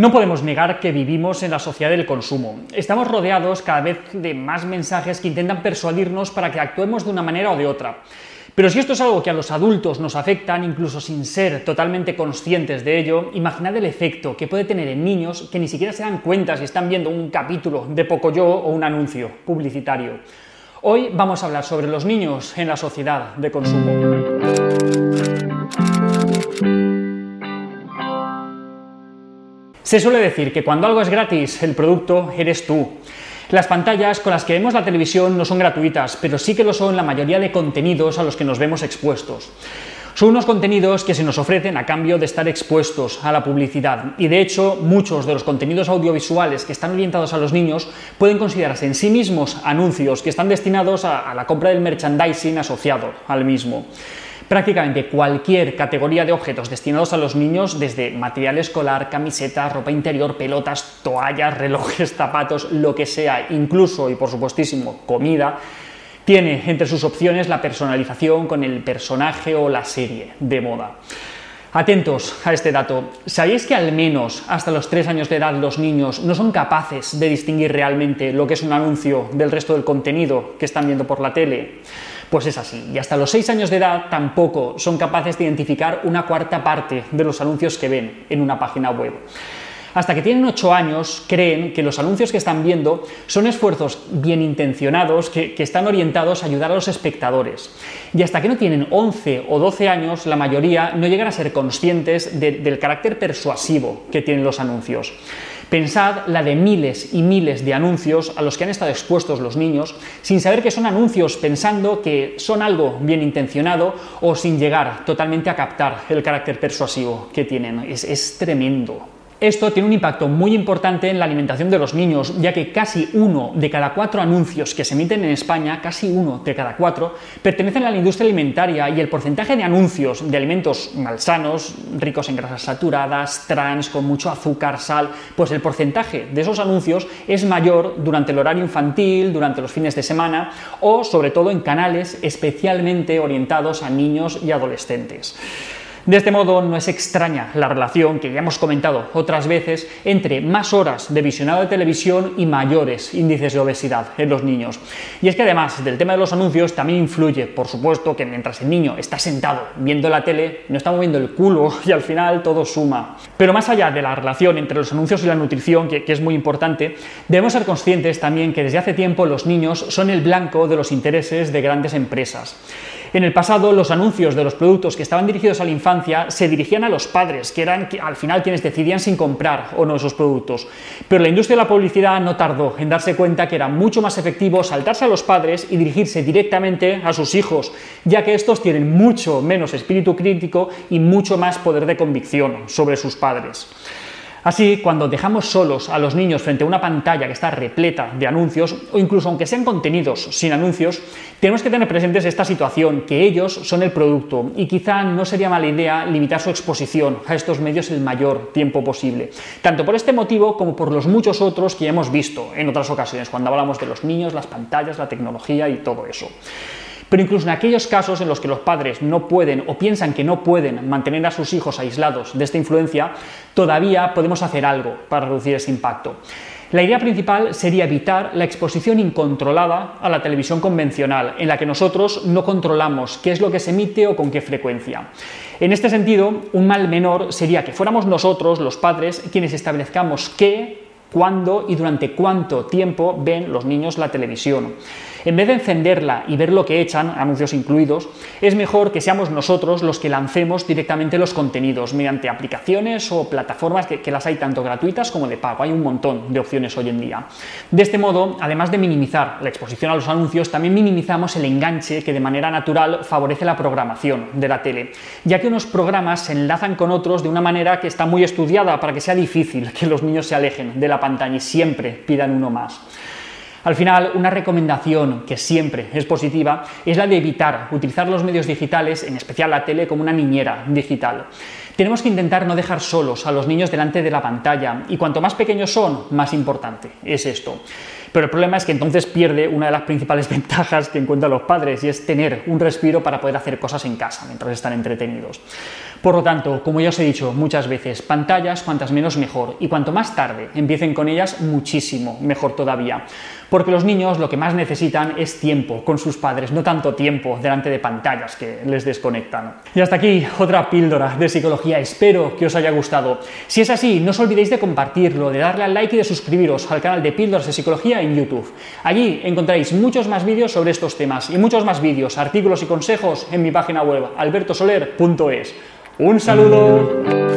No podemos negar que vivimos en la sociedad del consumo. Estamos rodeados cada vez de más mensajes que intentan persuadirnos para que actuemos de una manera o de otra. Pero si esto es algo que a los adultos nos afectan, incluso sin ser totalmente conscientes de ello, imaginad el efecto que puede tener en niños que ni siquiera se dan cuenta si están viendo un capítulo de Pocoyo o un anuncio publicitario. Hoy vamos a hablar sobre los niños en la sociedad de consumo. Se suele decir que cuando algo es gratis, el producto eres tú. Las pantallas con las que vemos la televisión no son gratuitas, pero sí que lo son la mayoría de contenidos a los que nos vemos expuestos. Son unos contenidos que se nos ofrecen a cambio de estar expuestos a la publicidad y de hecho muchos de los contenidos audiovisuales que están orientados a los niños pueden considerarse en sí mismos anuncios que están destinados a, la compra del merchandising asociado al mismo prácticamente cualquier categoría de objetos destinados a los niños, desde material escolar, camisetas, ropa interior, pelotas, toallas, relojes, zapatos, lo que sea, incluso y por supuestísimo comida, tiene entre sus opciones la personalización con el personaje o la serie de moda. Atentos a este dato. ¿Sabéis que al menos hasta los 3 años de edad los niños no son capaces de distinguir realmente lo que es un anuncio del resto del contenido que están viendo por la tele? Pues es así, y hasta los 6 años de edad tampoco son capaces de identificar una cuarta parte de los anuncios que ven en una página web. Hasta que tienen 8 años creen que los anuncios que están viendo son esfuerzos bien intencionados que, están orientados a ayudar a los espectadores. Y hasta que no tienen 11 o 12 años, la mayoría no llegan a ser conscientes del carácter persuasivo que tienen los anuncios. Pensad la de miles y miles de anuncios a los que han estado expuestos los niños sin saber que son anuncios, pensando que son algo bien intencionado o sin llegar totalmente a captar el carácter persuasivo que tienen. Es, es tremendo. Esto tiene un impacto muy importante en la alimentación de los niños, ya que casi uno de cada cuatro anuncios que se emiten en España, casi uno de cada cuatro, pertenecen a la industria alimentaria y el porcentaje de anuncios de alimentos malsanos, ricos en grasas saturadas, trans, con mucho azúcar, sal, pues el porcentaje de esos anuncios es mayor durante el horario infantil, durante los fines de semana o sobre todo en canales especialmente orientados a niños y adolescentes. De este modo, no es extraña la relación que ya hemos comentado otras veces entre más horas de visionado de televisión y mayores índices de obesidad en los niños. Y es que además del tema de los anuncios también influye, por supuesto, que mientras el niño está sentado viendo la tele, no está moviendo el culo y al final todo suma. Pero más allá de la relación entre los anuncios y la nutrición, que, es muy importante, debemos ser conscientes también que desde hace tiempo los niños son el blanco de los intereses de grandes empresas. En el pasado, los anuncios de los productos que estaban dirigidos a la infancia se dirigían a los padres, que eran al final quienes decidían sin comprar o no esos productos. Pero la industria de la publicidad no tardó en darse cuenta que era mucho más efectivo saltarse a los padres y dirigirse directamente a sus hijos, ya que estos tienen mucho menos espíritu crítico y mucho más poder de convicción sobre sus padres. Así, cuando dejamos solos a los niños frente a una pantalla que está repleta de anuncios, o incluso aunque sean contenidos sin anuncios, tenemos que tener presentes esta situación, que ellos son el producto y quizá no sería mala idea limitar su exposición a estos medios el mayor tiempo posible, tanto por este motivo como por los muchos otros que ya hemos visto en otras ocasiones, cuando hablamos de los niños, las pantallas, la tecnología y todo eso. Pero incluso en aquellos casos en los que los padres no pueden o piensan que no pueden mantener a sus hijos aislados de esta influencia, todavía podemos hacer algo para reducir ese impacto. La idea principal sería evitar la exposición incontrolada a la televisión convencional, en la que nosotros no controlamos qué es lo que se emite o con qué frecuencia. En este sentido, un mal menor sería que fuéramos nosotros, los padres, quienes establezcamos qué, cuándo y durante cuánto tiempo ven los niños la televisión. En vez de encenderla y ver lo que echan, anuncios incluidos, es mejor que seamos nosotros los que lancemos directamente los contenidos mediante aplicaciones o plataformas que, las hay tanto gratuitas como de pago. Hay un montón de opciones hoy en día. De este modo, además de minimizar la exposición a los anuncios, también minimizamos el enganche que de manera natural favorece la programación de la tele, ya que unos programas se enlazan con otros de una manera que está muy estudiada para que sea difícil que los niños se alejen de la pantalla y siempre pidan uno más. Al final, una recomendación que siempre es positiva es la de evitar utilizar los medios digitales, en especial la tele, como una niñera digital. Tenemos que intentar no dejar solos a los niños delante de la pantalla y cuanto más pequeños son, más importante es esto. Pero el problema es que entonces pierde una de las principales ventajas que encuentran los padres y es tener un respiro para poder hacer cosas en casa mientras están entretenidos. Por lo tanto, como ya os he dicho muchas veces, pantallas cuantas menos mejor y cuanto más tarde empiecen con ellas, muchísimo mejor todavía. Porque los niños lo que más necesitan es tiempo con sus padres, no tanto tiempo delante de pantallas que les desconectan. Y hasta aquí otra píldora de psicología. Espero que os haya gustado. Si es así, no os olvidéis de compartirlo, de darle al like y de suscribiros al canal de Píldoras de Psicología en YouTube. Allí encontraréis muchos más vídeos sobre estos temas y muchos más vídeos, artículos y consejos en mi página web albertosoler.es. Un saludo.